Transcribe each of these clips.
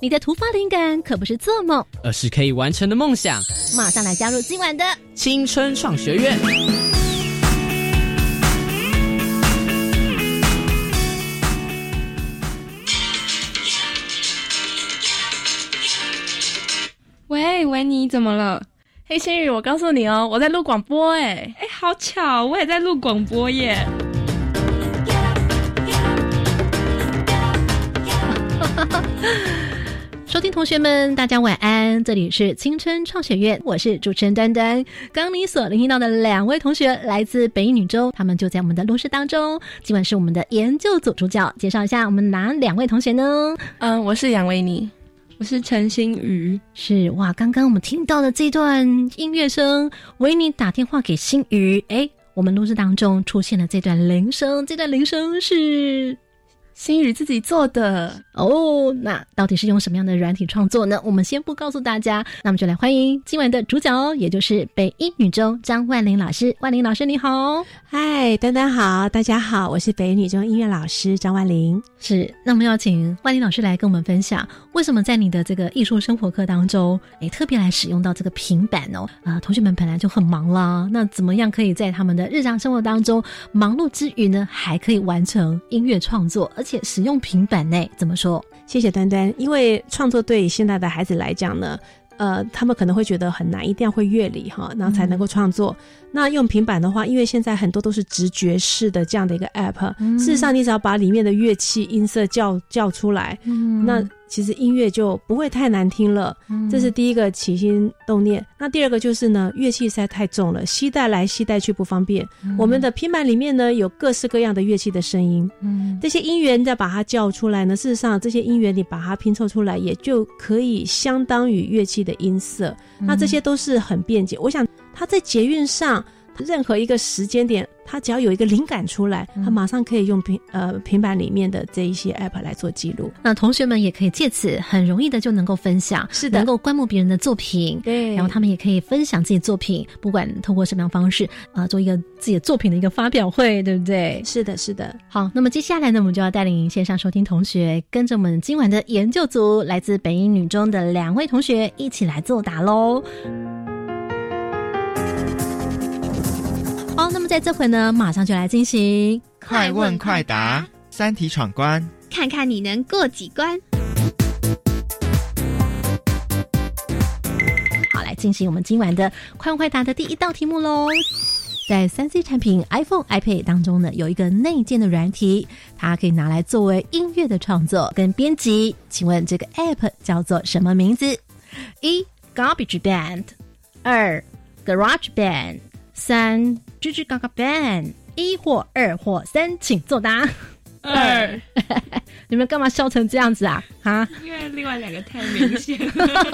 你的突发灵感可不是做梦。而是可以完成的梦想。马上来加入今晚的青春创学院。喂，维尼，怎么了？黑心宇，我告诉你哦，我在录广播哎。哎，好巧，我也在录广播耶。收听同学们，大家晚安，这里是青春创学院，我是主持人端端。刚你所聆听到的两位同学来自北一女中，他们就在我们的录室当中。今晚是我们的研究组主角，介绍一下我们哪两位同学呢？嗯，我是杨维尼，我是陈心瑜。是哇，刚刚我们听到的这段音乐声，维尼打电话给心瑜，哎，我们录制当中出现了这段铃声，这段铃声是。心宇自己做的哦，那到底是用什么样的软体创作呢？我们先不告诉大家，那么就来欢迎今晚的主角哦，也就是北一女中张万玲老师。万玲老师你好，嗨，丹丹好，大家好，我是北一女中音乐老师张万玲。是，那我们要请万玲老师来跟我们分享，为什么在你的这个艺术生活课当中，哎，特别来使用到这个平板哦？啊，同学们本来就很忙啦，那怎么样可以在他们的日常生活当中忙碌之余呢，还可以完成音乐创作，而且使用平板呢？怎么说？谢谢端端，因为创作对现在的孩子来讲呢，呃，他们可能会觉得很难，一定要会乐理哈，然后才能够创作。那用平板的话，因为现在很多都是直觉式的这样的一个 app，、嗯事实上你只要把里面的乐器音色叫叫出来，嗯那其实音乐就不会太难听了。这是第一个起心动念。那第二个就是呢，乐器实在太重了，携带来携带去不方便。我们的平板里面呢，有各式各样的乐器的声音，嗯这些音源再把它叫出来呢，事实上这些音源你把它拼凑出来，也就可以相当于乐器的音色。那这些都是很便捷。我想它在捷运上任何一个时间点，他只要有一个灵感出来，他马上可以用平呃平板里面的这一些 app 来做记录。那同学们也可以借此很容易的就能够分享，是的能够观摩别人的作品，对然后他们也可以分享自己的作品，不管通过什么样方式啊、做一个自己的作品的一个发表会，对不对？是的，是的。好，那么接下来呢，我们就要带领线上收听同学，跟着我们今晚的研究组，来自北英女中的两位同学一起来作答喽。好，那么在这回呢，马上就来进行快问快答，三题闯关。看看你能过几关。好，来进行我们今晚的快问快答的第一道题目喽。在三 C 产品 iPhone、iPad 当中呢，有一个内建的软体，它可以拿来作为音乐的创作跟编辑。请问这个 App 叫做什么名字？一 Garbage Band，二 Garage Band，三 GG Gaga Band。一或二或三，请作答。二，你们干嘛笑成这样子啊？啊？因为另外两个太明显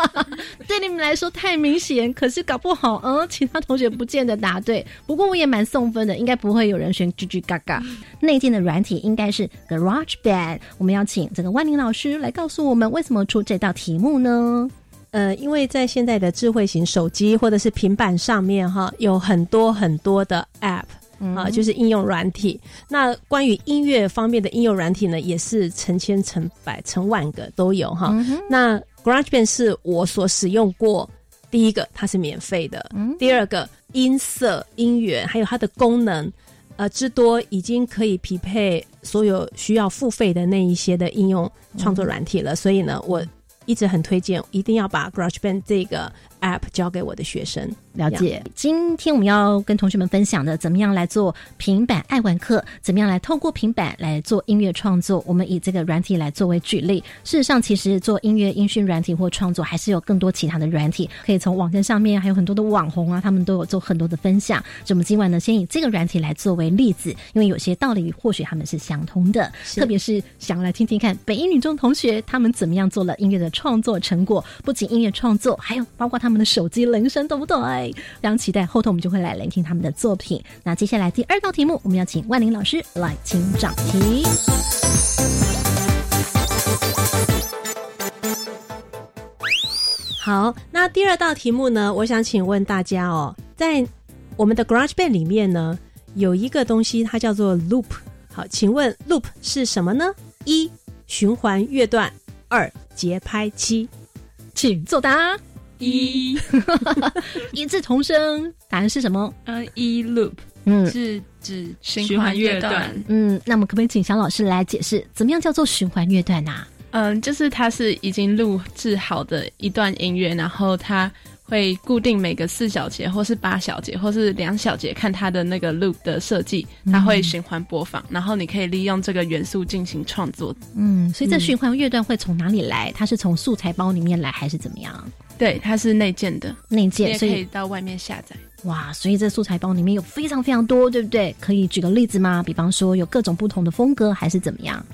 对你们来说太明显，可是搞不好，嗯，其他同学不见得答对。不过我也蛮送分的，应该不会有人选吱吱嘎嘎。内建的软体应该是 Garage Band。我们要请这个万宁老师来告诉我们为什么出这道题目呢？呃，因为在现在的智慧型手机或者是平板上面哈，有很多很多的 App。啊，就是应用软体。那关于音乐方面的应用软体呢，也是成千成百、成万个都有哈。那 GarageBand 是我所使用过第一个，它是免费的；第二个，音色、音源还有它的功能，呃之多，已经可以匹配所有需要付费的那一些的应用创作软体了。所以呢，我一直很推荐，一定要把 GarageBand 这个 App 交给我的学生。了解。今天我们要跟同学们分享的，怎么样来做平板爱玩课？怎么样来透过平板来做音乐创作？我们以这个软体来作为举例。事实上，其实做音乐音讯软体或创作，还是有更多其他的软体，可以从网站上面，还有很多的网红啊，他们都有做很多的分享。所以我们今晚呢，先以这个软体来作为例子，因为有些道理或许他们是相通的，特别是想来听听看北一女中同学他们怎么样做了音乐的创作成果。不仅音乐创作，还有包括他们们的手机铃声，对不对？非常期待，后头我们就会来聆听他们的作品。那接下来第二道题目，我们要请万林老师来请掌题。好，那第二道题目呢？我想请问大家哦，在我们的 GarageBand 里面呢，有一个东西，它叫做 Loop。好，请问 Loop 是什么呢？一、循环乐段；二、节拍器。请作答。一 一字同声，答案是什么？呃，一 loop 嗯是指循循环环乐段。嗯，那么可不可以请小老师来解释，怎么样叫做循环乐段呢、嗯，就是它是已经录制好的一段音乐，然后它会固定每个四小节，或是八小节，或是两小节，看它的那个 loop 的设计，它会循环播放，然后你可以利用这个元素进行创作。嗯，所以这循环乐段会从哪里来？它是从素材包里面来，还是怎么样？对，它是内建的，内建，也可所以以到外面下载。哇，所以这素材包里面有非常非常多，对不对？可以举个例子吗？比方说有各种不同的风格，还是怎么样？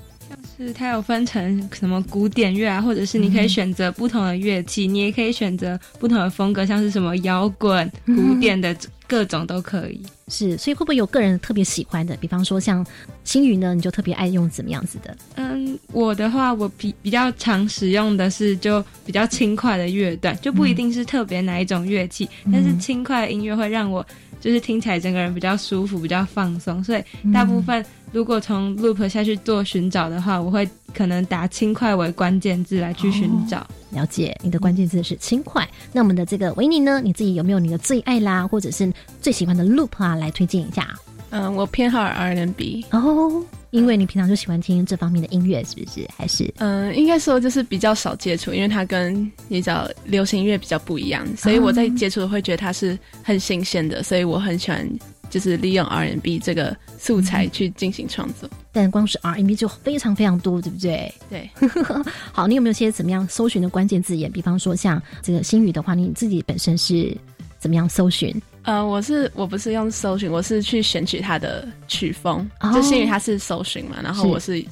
是它有分成什么古典乐啊，或者是你可以选择不同的乐器，你也可以选择不同的风格，像是什么摇滚、古典的各种都可以。是，所以会不会有个人特别喜欢的？比方说像星宇呢，你就特别爱用怎么样子的？嗯，我的话，我比比较常使用的是就比较轻快的乐段，就不一定是特别哪一种乐器，但是轻快的音乐会让我就是听起来整个人比较舒服、比较放松，所以大部分如果从 loop 下去做寻找的话，我会可能打轻快为关键字来去寻找。了解，你的关键字是轻快。那我们的这个维尼呢，你自己有没有你的最爱啦，或者是最喜欢的 loop 啊，来推荐一下？嗯，我偏好 R&B。哦，因为你平常就喜欢听这方面的音乐，是不是？还是嗯，应该说就是比较少接触，因为它跟你知道流行音乐比较不一样，所以我在接触的会觉得它是很新鲜的，所以我很喜欢就是利用 R&B 这个素材去进行创作。但光是 R&B 就非常非常多，对不对？对，好，你有没有些怎么样搜寻的关键字眼？比方说像这个星宇的话，你自己本身是怎么样搜寻？呃，我是我不是用搜寻，我是去选取它的曲风，哦就因为它是搜寻嘛，然后我是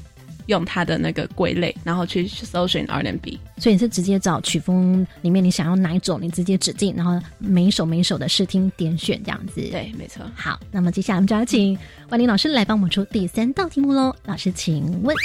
用它的那个归类，然后去搜寻 R&B。所以你是直接找曲风里面你想要哪一种，你直接指定，然后每一首每一首的试听点选这样子。。对，没错。好，那么接下来我们就要请万林老师来帮我们出第三道题目喽。老师，请问，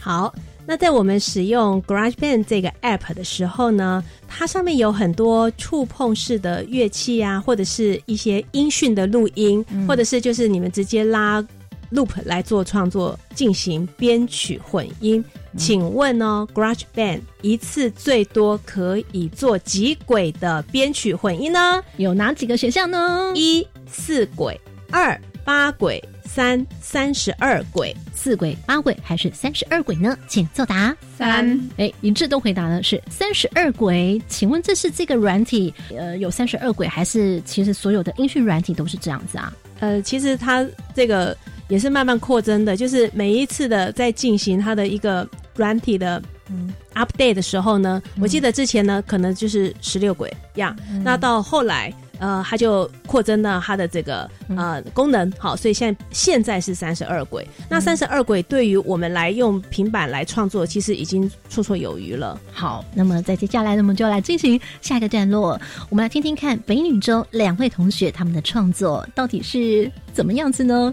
好，那在我们使用 GarageBand 这个 App 的时候呢，它上面有很多触碰式的乐器啊，或者是一些音讯的录音，或者是就是你们直接拉 loop 来做创作，进行编曲混音。请问哦，GarageBand 一次最多可以做几轨的编曲混音呢？有哪几个选项呢？一四轨，二八轨，三三十二轨。四轨、八轨还是三十二轨呢？请作答。三，哎，一致都回答的是三十二轨。请问这是这个软体呃有三十二轨，还是其实所有的音讯软体都是这样子啊？呃，其实它这个也是慢慢扩增的，就是每一次的在进行它的一个软体的嗯 update 的时候呢，我记得之前呢可能就是十六轨样，那到后来。呃，它就扩增了它的这个呃功能，好，所以现在现在是三十二轨。那三十二轨对于我们来用平板来创作，其实已经绰绰有余了。好，那么在接下来呢，我们就来进行下一个段落，我们来听听看北女中两位同学他们的创作到底是怎么样子呢？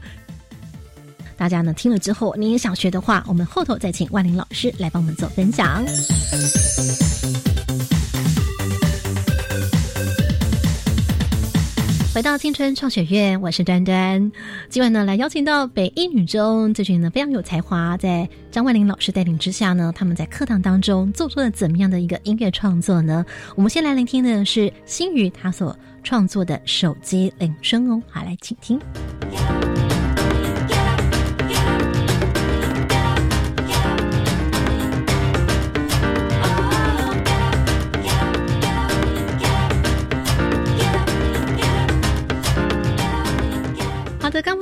大家呢听了之后，你也想学的话，我们后头再请万林老师来帮我们做分享。回到青春创学院，我是端端。今晚呢，来邀请到北一女中这群呢非常有才华，在张万林老师带领之下呢，他们在课堂当中做出了怎么样的一个音乐创作呢？我们先来聆听的是新宇他所创作的手机铃声哦，好，来请听。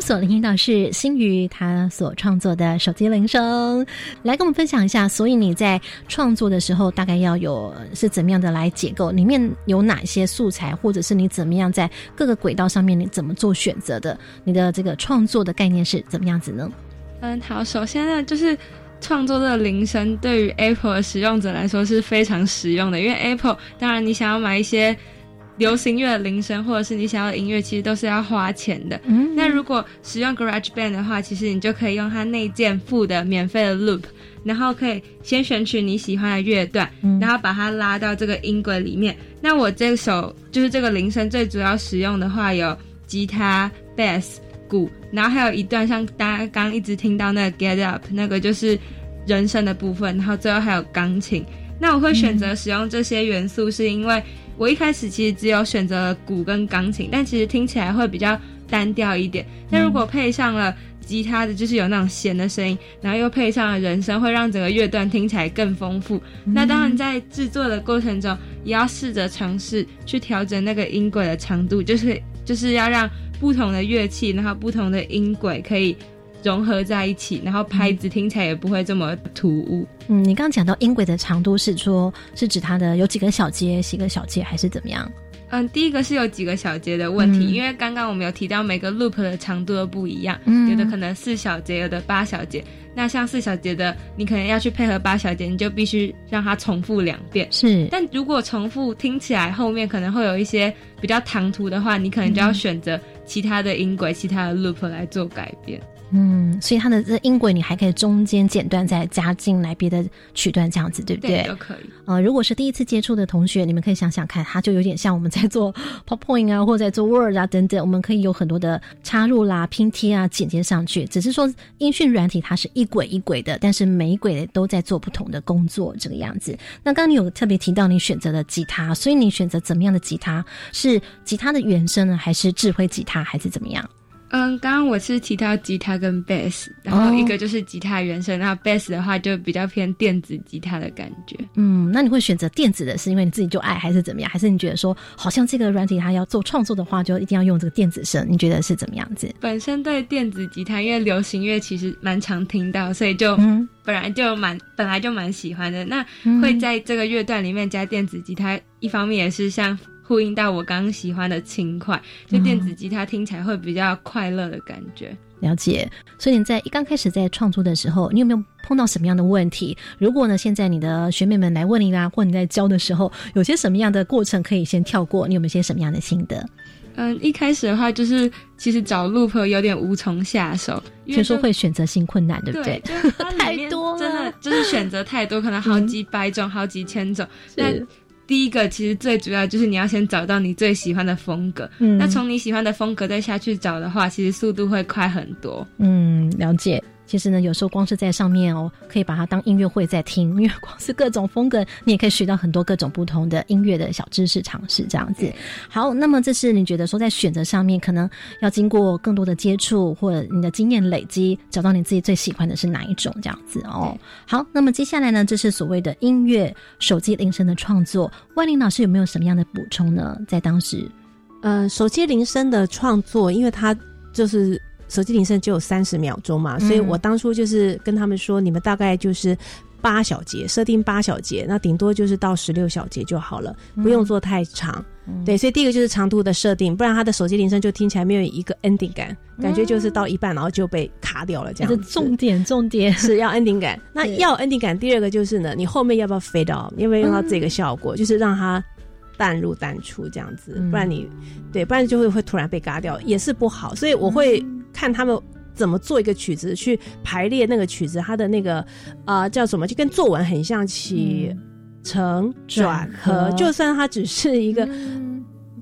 所聆听到是新宇他所创作的手机铃声，来跟我们分享一下。所以你在创作的时候，大概要有是怎么样的来结构？里面有哪些素材，或者是你怎么样在各个轨道上面你怎么做选择的？你的这个创作的概念是怎么样子呢？嗯，好，首先呢，就是创作这个铃声对于 Apple 的使用者来说是非常实用的，因为 Apple 当然你想要买一些。流行乐的铃声，或者是你想要的音乐，其实都是要花钱的。嗯，那如果使用 GarageBand 的话，其实你就可以用它内建附的免费的 Loop，然后可以先选取你喜欢的乐段，然后把它拉到这个音轨里面。那我这首就是这个铃声最主要使用的话，有吉他、Bass、鼓，然后还有一段像大家刚一直听到那个 Get Up，那个就是人声的部分，然后最后还有钢琴。那我会选择使用这些元素，是因为。我一开始其实只有选择鼓跟钢琴，但其实听起来会比较单调一点。但如果配上了吉他的，就是有那种弦的声音，然后又配上了人声，会让整个乐段听起来更丰富。那当然在制作的过程中，也要试着尝试去调整那个音轨的长度，就是就是要让不同的乐器，然后不同的音轨可以。融合在一起，然后拍子听起来也不会这么突兀。嗯，你刚刚讲到音轨的长度是说，是指它的有几个小节，几个小节还是怎么样？嗯，第一个是有几个小节的问题，因为刚刚我们有提到每个 loop 的长度都不一样，有的可能四小节，有的八小节。那像四小节的，你可能要去配合八小节，你就必须让它重复两遍。是，但如果重复听起来后面可能会有一些比较唐突的话，你可能就要选择其他的音轨、其他的 loop 来做改变。嗯，所以它的这音轨你还可以中间剪断再加进来别的曲段这样子，对不对？都可以。呃，如果是第一次接触的同学，你们可以想想看，它就有点像我们在做 PowerPoint 啊，或者在做 Word 啊等等，我们可以有很多的插入啦、拼贴啊、剪接上去。只是说音讯软体它是一轨一轨的，但是每一轨都在做不同的工作，这个样子。那刚刚你有特别提到你选择的吉他，所以你选择怎么样的吉他？是吉他的原声呢，还是智慧吉他，还是怎么样？嗯，刚刚我是提到吉他跟 bass，然后一个就是吉他原声，那 bass 的话就比较偏电子吉他的感觉。嗯，那你会选择电子的，是因为你自己就爱，还是怎么样？还是你觉得说，好像这个软体它要做创作的话，就一定要用这个电子声？你觉得是怎么样子？本身对电子吉他，因为流行乐其实蛮常听到，所以就本来就蛮本来就蛮喜欢的。那会在这个乐段里面加电子吉他，一方面也是像。呼应到我刚刚喜欢的轻快，就电子吉他听起来会比较快乐的感觉。了解，所以你在一刚开始在创作的时候，你有没有碰到什么样的问题？如果呢，现在你的学妹们来问你啦，或你在教的时候，有些什么样的过程可以先跳过？你有没有些什么样的心得？嗯，一开始的话，就是其实找 loop 有点无从下手，听说会选择性困难，对不对？太多了，真的就是选择太多，可能好几百种、好几千种。那第一个其实最主要就是你要先找到你最喜欢的风格，嗯，那从你喜欢的风格再下去找的话，其实速度会快很多。嗯，了解。其实呢，有时候光是在上面哦，可以把它当音乐会在听，因为光是各种风格，你也可以学到很多各种不同的音乐的小知识尝试这样子。好，那么这是你觉得说在选择上面，可能要经过更多的接触，或者你的经验累积，找到你自己最喜欢的是哪一种这样子哦。好，那么接下来呢，这是所谓的音乐手机铃声的创作，万林老师有没有什么样的补充呢？在当时，呃，手机铃声的创作，因为它就是。手机铃声只有三十秒钟嘛，所以我当初就是跟他们说，你们大概就是八小节，设定八小节，那顶多就是到十六小节就好了，不用做太长。对，所以第一个就是长度的设定，不然他的手机铃声就听起来没有一个 ending 感，感觉就是到一半然后就被卡掉了这样。重点重点。是要 ending 感，那要 ending 感，第二个就是呢，你后面要不要 fade out，要不要用到这个效果，就是让它。淡入淡出这样子，不然你对，不然就会会突然被嘎掉，也是不好。所以我会看他们怎么做一个曲子，去排列那个曲子，它的那个啊叫什么，就跟作文很像，起承转合，就算它只是一个。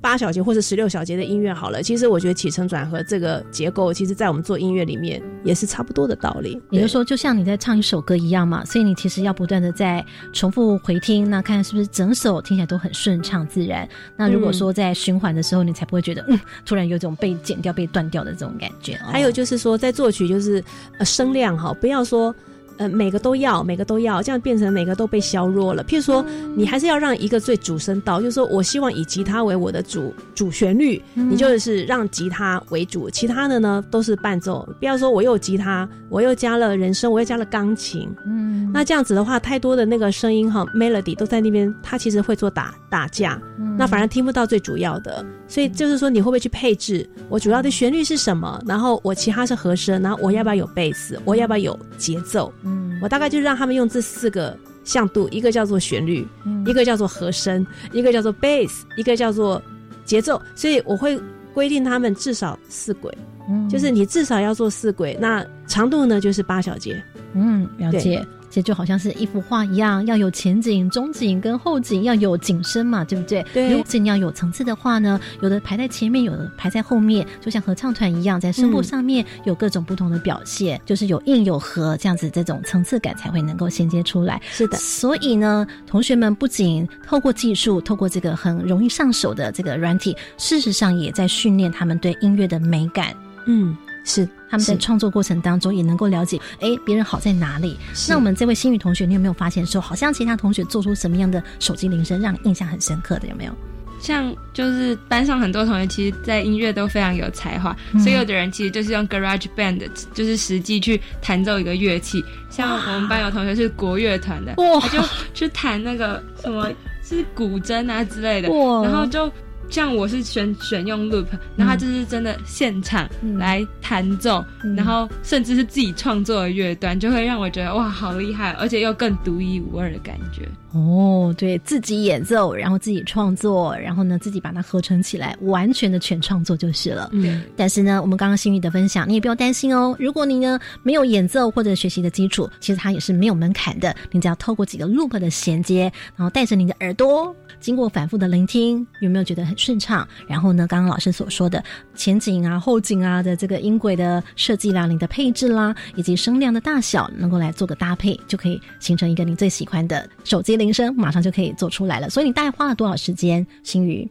八小节或者十六小节的音乐好了，其实我觉得起承转合这个结构，其实在我们做音乐里面也是差不多的道理。也就是说，就像你在唱一首歌一样嘛，所以你其实要不断的在重复回听，那看是不是整首听起来都很顺畅自然。那如果说在循环的时候，你才不会觉得嗯，突然有种被剪掉、被断掉的这种感觉。还有就是说，在作曲就是呃声量哈，不要说。呃每个都要，每个都要，这样变成每个都被削弱了。譬如说，你还是要让一个最主声道，就是说我希望以吉他为我的主主旋律，你就是让吉他为主，其他的呢都是伴奏。不要说我又吉他，我又加了人声，我又加了钢琴，嗯，那这样子的话，太多的那个声音哈，melody 都在那边，它其实会做打打架，那反而听不到最主要的。所以就是说，你会不会去配置？我主要的旋律是什么？然后我其他是和声，然后我要不要有贝斯？我要不要有节奏？嗯，我大概就让他们用这四个向度，一个叫做旋律，一个叫做和声，一个叫做 bass，，一个叫做节奏。所以我会规定他们至少四轨，嗯，就是你至少要做四轨。那长度呢，就是八小节。嗯，了解。其实就好像是一幅画一样，要有前景、中景跟后景，要有景深嘛，对不对？对。如果你要有层次的话呢，有的排在前面，有的排在后面，就像合唱团一样，在声部上面有各种不同的表现，就是有硬有和这样子，这种层次感才会能够衔接出来。是的。所以呢，同学们不仅透过技术，透过这个很容易上手的这个软体，事实上也在训练他们对音乐的美感。嗯。是他们在创作过程当中也能够了解，哎，别人好在哪里？那我们这位新宇同学，你有没有发现说，好像其他同学做出什么样的手机铃声，让你印象很深刻的？有没有？像就是班上很多同学，其实在音乐都非常有才华，所以有的人其实就是用 Garage Band，就是实际去弹奏一个乐器。像我们班有同学是国乐团的，他就去弹那个什么是古筝啊之类的，然后就。像我是选选用 loop，那他就是真的现场来弹奏，然后甚至是自己创作的乐段，就会让我觉得哇，好厉害，而且又更独一无二的感觉。哦，对自己演奏，然后自己创作，然后呢自己把它合成起来，完全的全创作就是了。嗯，但是呢，我们刚刚心宇的分享，你也不要担心哦。如果你呢没有演奏或者学习的基础，其实它也是没有门槛的。你只要透过几个 loop 的衔接，然后带着你的耳朵，经过反复的聆听，有没有觉得很顺畅？然后呢，刚刚老师所说的前景啊、后景啊的这个音轨的设计啦、你的配置啦，以及声量的大小，能够来做个搭配，就可以形成一个你最喜欢的手机铃。声马上就可以做出来了，所以你大概花了多少时间？新宇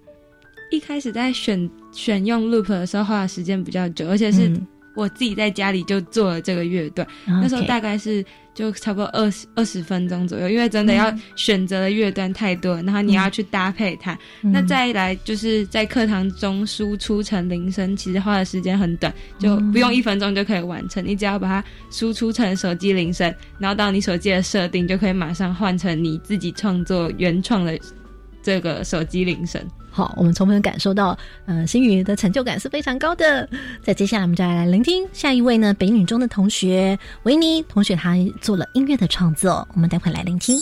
一开始在选选用 loop 的时候花的时间比较久，而且是我自己在家里就做了这个乐段，那时候大概是就差不多二十二十分钟左右，因为真的要选择的乐段太多，然后你要去搭配它。那再来就是在课堂中输出成铃声，其实花的时间很短，就不用一分钟就可以完成。你只要把它输出成手机铃声，然后到你手机的设定，就可以马上换成你自己创作原创的这个手机铃声。好，我们充分感受到，呃，星宇的成就感是非常高的。在接下来，我们就来聆听下一位呢，北女中的同学维尼同学，他做了音乐的创作，我们待会来聆听。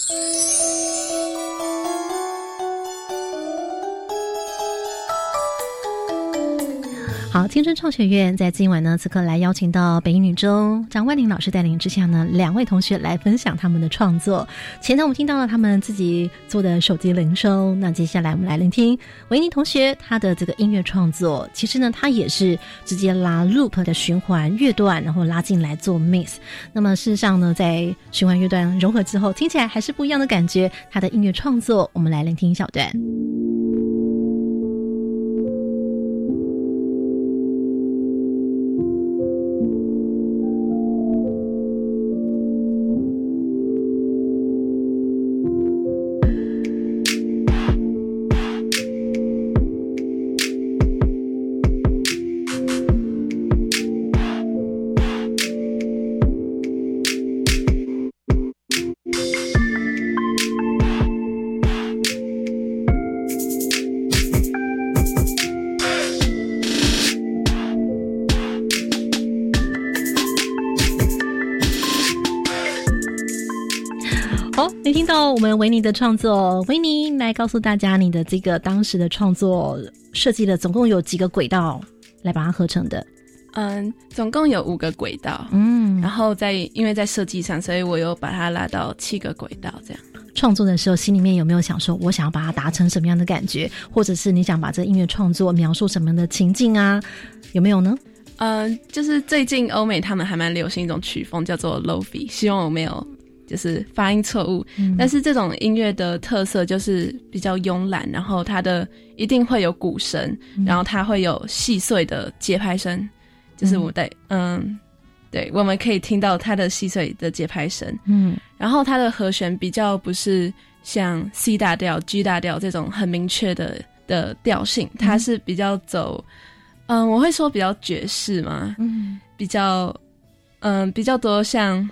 好，青春创学院在今晚呢，此刻来邀请到北一女中张万玲老师带领之下呢，两位同学来分享他们的创作。前头我们听到了他们自己做的手机铃声，那接下来我们来聆听维尼同学他的这个音乐创作。其实呢，他也是直接拉 loop 的循环乐段，然后拉进来做 mix。那么事实上呢，在循环乐段融合之后，听起来还是不一样的感觉。他的音乐创作，我们来聆听一小段。听到我们维尼的创作，维尼来告诉大家，你的这个当时的创作设计了总共有几个轨道来把它合成的？嗯，总共有五个轨道。嗯，然后在因为在设计上，所以我又把它拉到七个轨道。这样创作的时候，心里面有没有想说，我想要把它达成什么样的感觉，或者是你想把这音乐创作描述什么样的情境啊？有没有呢？嗯，就是最近欧美他们还蛮流行一种曲风，叫做 Lofi，希望我没有。就是发音错误，但是这种音乐的特色就是比较慵懒，然后它的一定会有鼓声，然后它会有细碎的节拍声，就是我在嗯对，我们可以听到它的细碎的节拍声。嗯。然后它的和弦比较不是像 C 大调、G 大调这种很明确的的调性，它是比较走，嗯，我会说比较爵士嘛，嗯。比较，嗯，比较多像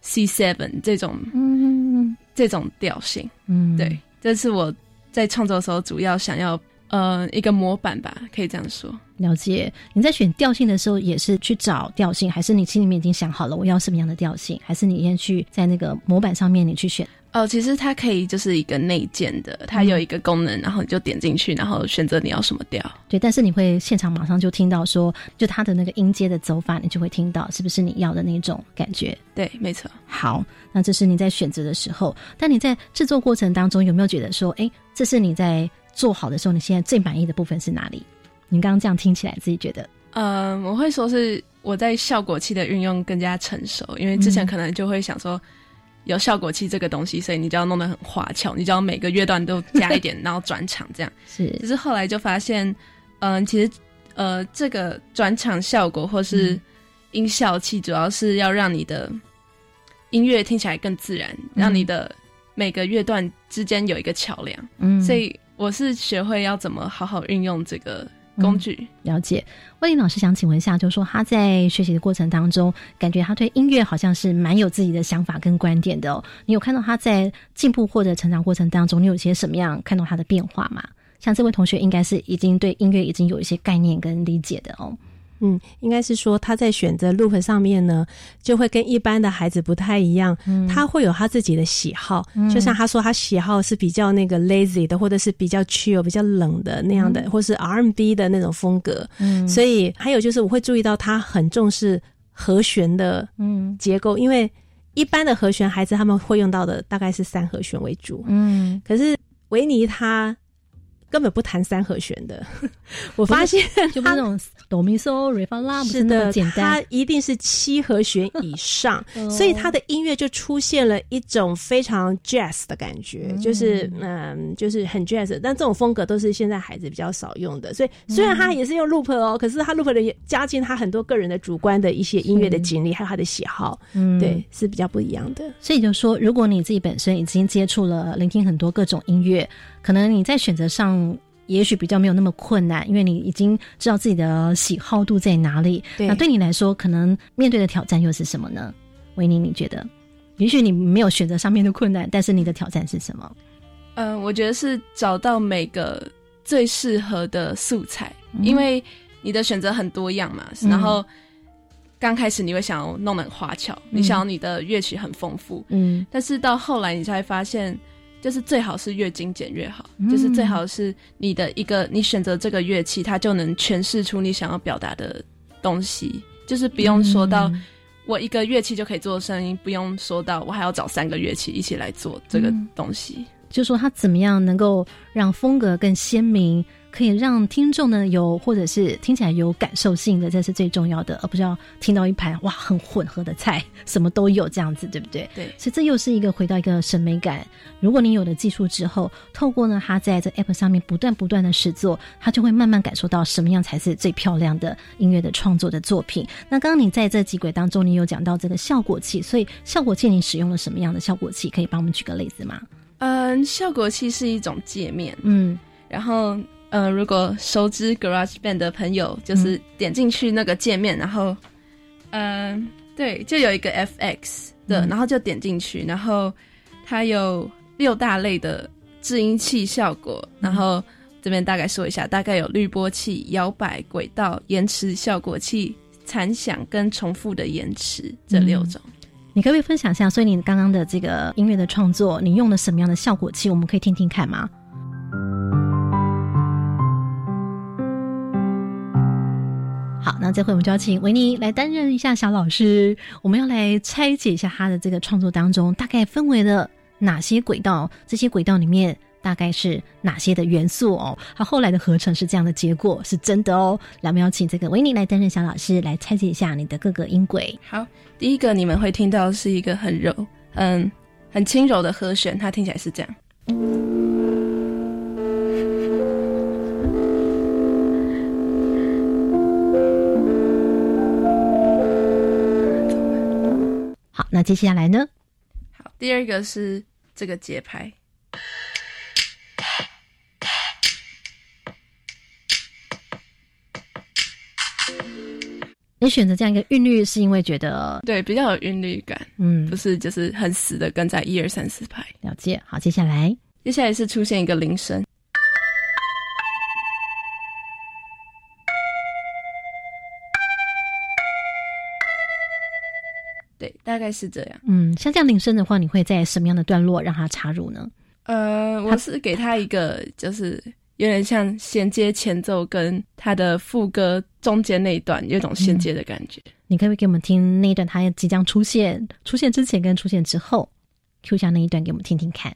C seven 这种嗯这种调性。嗯，对，这是我在创作的时候主要想要，呃，一个模板吧，可以这样说。了解。你在选调性的时候，也是去找调性，还是你心里面已经想好了我要什么样的调性？还是你先去在那个模板上面你去选？哦，其实它可以就是一个内建的，它有一个功能，然后你就点进去，然后选择你要什么调。对，但是你会现场马上就听到说，就它的那个音阶的走法，你就会听到是不是你要的那种感觉。对，没错。好，那这是你在选择的时候，但你在制作过程当中有没有觉得说，哎，这是你在做好的时候，你现在最满意的部分是哪里？你刚刚这样听起来，自己觉得，嗯，我会说是我在效果器的运用更加成熟，因为之前可能就会想说。有效果器这个东西，所以你就要弄得很花俏，你就要每个乐段都加一点，然后转场这样。是只是后来就发现，嗯、其实呃，这个转场效果或是音效器，主要是要让你的音乐听起来更自然，让你的每个乐段之间有一个桥梁。嗯所以我是学会要怎么好好运用这个工具。了解。魏林老师想请问一下，就是说他在学习的过程当中，感觉他对音乐好像是蛮有自己的想法跟观点的哦。你有看到他在进步或者成长过程当中，你有些什么样看到他的变化吗？像这位同学应该是已经对音乐已经有一些概念跟理解的哦。嗯，应该是说他在选择 loop 上面呢，就会跟一般的孩子不太一样，嗯。他会有他自己的喜好，就像他说他喜好是比较那个 lazy 的，或者是比较 chill、比较冷的那样的，或是 R&B 的那种风格。嗯。所以还有就是我会注意到他很重视和弦的嗯。结构，因为一般的和弦孩子他们会用到的大概是三和弦为主，嗯，可是维尼他根本不弹三和弦的，我发现就那种哆咪嗦瑞发拉，不是的，那么简单它。一定是七和弦以上，哦所以他的音乐就出现了一种非常 jazz 的感觉，就是嗯，就是很 jazz，但这种风格都是现在孩子比较少用的。所以虽然他也是用 loop 哦，可是他 loop 的也加进他很多个人的主观的一些音乐的经历，还有他的喜好，嗯对，是比较不一样的。所以就说，如果你自己本身已经接触了、聆听很多各种音乐，可能你在选择上也许比较没有那么困难，因为你已经知道自己的喜好度在哪里。对那对你来说，可能面对的挑战又是什么呢？维尼，你觉得？也许你没有选择上面的困难，但是你的挑战是什么？嗯、我觉得是找到每个最适合的素材，因为你的选择很多样嘛。嗯然后刚开始你会想要弄得很花俏，你想要你的乐曲很丰富，嗯但是到后来你才发现，就是最好是越精简越好，嗯就是最好是你的一个你选择这个乐器，它就能诠释出你想要表达的东西，就是不用说到。嗯我一个乐器就可以做声音，不用说到我还要找三个乐器一起来做这个嗯东西。就说他怎么样能够让风格更鲜明，可以让听众呢有或者是听起来有感受性的，这是最重要的，而不是要听到一盘哇很混合的菜，什么都有这样子，对不对？对所以这又是一个回到一个审美感。如果你有了技术之后，透过呢他在这 app 上面不断不断的试做，他就会慢慢感受到什么样才是最漂亮的音乐的创作的作品。那刚刚你在这几轨当中，你有讲到这个效果器，所以效果器你使用了什么样的效果器？可以帮我们举个例子吗？嗯，效果器是一种界面，嗯然后呃，如果熟知 GarageBand 的朋友，就是点进去那个界面，然后嗯、对，就有一个 FX 的，嗯然后就点进去，然后它有六大类的制音器效果，然后这边大概说一下，大概有滤波器、摇摆、轨道、延迟效果器、残响跟重复的延迟这六种。你可不可以分享一下？所以你刚刚的这个音乐的创作，你用了什么样的效果器？我们可以听听看吗？那这回我们就要请维尼来担任一下小老师，我们要来拆解一下他的这个创作当中大概分为了哪些轨道，这些轨道里面大概是哪些的元素哦？他后来的合成是这样的结果，是真的哦。来，我们要请这个维尼来担任小老师，来拆解一下你的各个音轨。好，第一个你们会听到是一个很柔、嗯很轻柔的和弦，它听起来是这样。那接下来呢？好，第二个是这个节拍。你选择这样一个韵律，是因为觉得对比较有韵律感，嗯不是就是很死的跟在一二三四拍。了解。好，接下来接下来是出现一个铃声，大概是这样。嗯，像这样铃声的话，你会在什么样的段落让它插入呢？呃，我是给他一个，就是有点像衔接前奏跟他的副歌中间那一段有一种衔接的感觉。你可不可以给我们听那一段他即将出现、出现之前跟出现之后，Q 下那一段给我们听听看。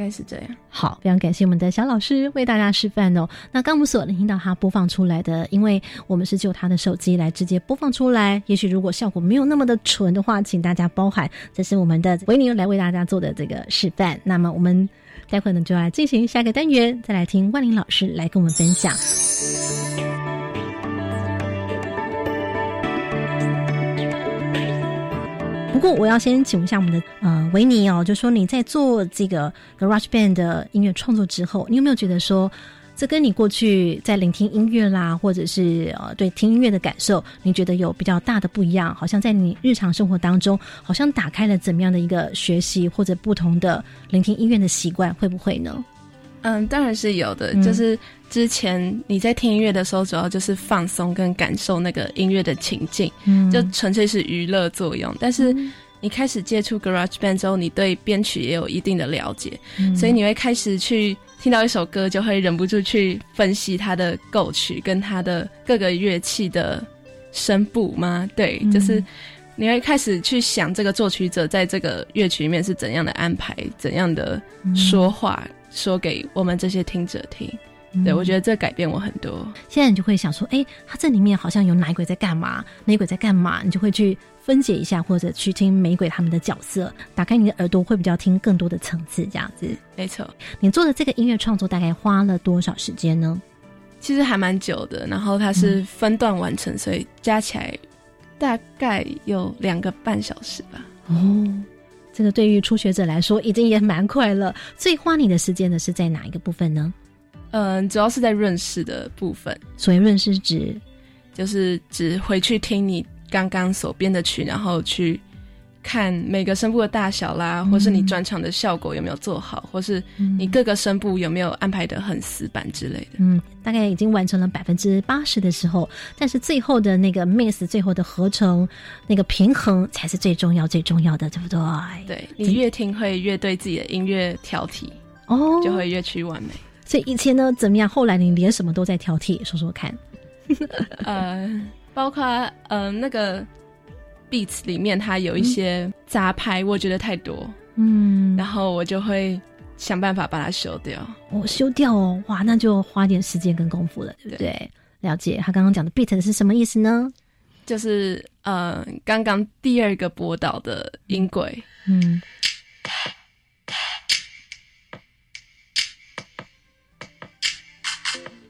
概是这样。好，非常感谢我们的小老师为大家示范哦。那刚我们所能听到他播放出来的，因为我们是就他的手机来直接播放出来，也许如果效果没有那么的纯的话，请大家包涵，这是我们的维尼来为大家做的这个示范。那么我们待会呢就来进行下个单元，再来听万林老师来跟我们分享。不过我要先请问一下我们的呃维尼哦，就说你在做这个 Garage Band 的音乐创作之后，你有没有觉得说，这跟你过去在聆听音乐啦，或者是呃对听音乐的感受，你觉得有比较大的不一样？好像在你日常生活当中，好像打开了怎么样的一个学习或者不同的聆听音乐的习惯，会不会呢？嗯，当然是有的。嗯就是之前你在听音乐的时候，主要就是放松跟感受那个音乐的情境，嗯就纯粹是娱乐作用。但是你开始接触 Garage Band 之后，你对编曲也有一定的了解，嗯所以你会开始去听到一首歌，就会忍不住去分析它的构曲跟它的各个乐器的声部吗？对，嗯就是你会开始去想这个作曲者在这个乐曲里面是怎样的安排，怎样的说话，说给我们这些听者听。对，我觉得这改变我很多。现在你就会想说，哎，他这里面好像有哪一鬼在干嘛，哪鬼在干嘛，你就会去分解一下，或者去听玫瑰他们的角色，打开你的耳朵，会比较听更多的层次，这样子。没错，你做的这个音乐创作大概花了多少时间呢？其实还蛮久的，然后它是分段完成，所以加起来大概有两个半小时吧。哦，这个对于初学者来说已经也蛮快了。最花你的时间的是在哪一个部分呢？嗯，主要是在润饰的部分，所以润饰指就是指回去听你刚刚所编的曲，然后去看每个声部的大小啦，或是你转场的效果有没有做好，或是你各个声部有没有安排的很死板之类的。嗯，大概已经完成了百分之八十的时候，但是最后的那个 mix，最后的合成，那个平衡才是最重要、最重要的，对不对？对你越听会越对自己的音乐挑剔，哦，就会越趋完美。所以以前呢怎么样？后来你连什么都在挑剔，说说看。呃，包括呃那个 beats 里面它有一些杂拍，我觉得太多，嗯，然后我就会想办法把它修掉。我、修掉哦，哇，那就花点时间跟功夫了，对不对？了解。他刚刚讲的 beat 是什么意思呢？就是呃，刚刚第二个波导的音轨，嗯，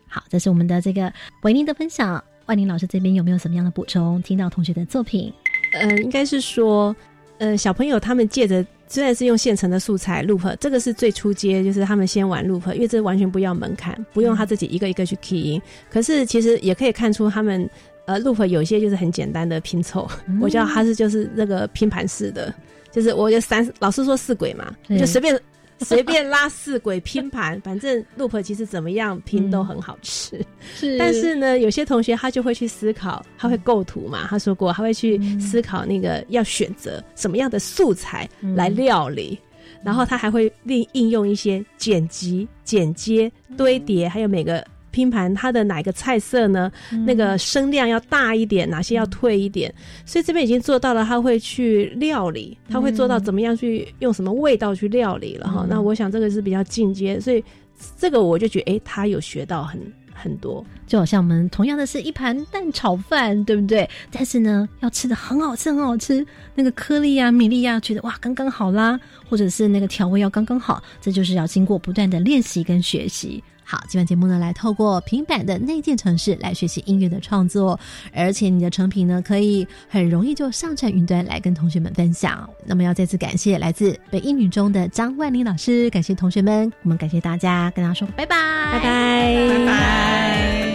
好，这是我们的这个维尼的分享。万宁老师这边有没有什么样的补充？听到同学的作品，呃，应该是说，呃，小朋友他们借着虽然是用现成的素材 loop，这个是最初阶，就是他们先玩 loop，因为这完全不要门槛，不用他自己一个一个去 key 音。可是其实也可以看出他们呃 loop 有些就是很简单的拼凑，我叫它是就是那个拼盘式的，就是我有三老师说四轨嘛，就随便。随便拉四轨拼盘，反正 loop 其实怎么样拼都很好吃。是。但是呢，有些同学他就会去思考，他会构图嘛，他说过他会去思考那个要选择什么样的素材来料理，然后他还会另应用一些剪辑、剪接、堆叠，还有每个拼盘它的哪个菜色呢？那个声量要大一点，哪些要退一点？所以这边已经做到了，他会去料理，他会做到怎么样去用什么味道去料理了哈。那我想这个是比较进阶，所以这个我就觉得，诶，他有学到很很多。就好像我们同样的是一盘蛋炒饭，对不对？但是呢，要吃的很好吃，很好吃，那个颗粒啊、米粒啊，觉得哇刚刚好啦，或者是那个调味要刚刚好，这就是要经过不断的练习跟学习。好，今晚节目呢，来透过平板的内建程式来学习音乐的创作，而且你的成品呢，可以很容易就上传云端来跟同学们分享。那么要再次感谢来自北一女中的张万玲老师，感谢同学们，我们感谢大家，跟大家说拜拜，拜拜，拜拜。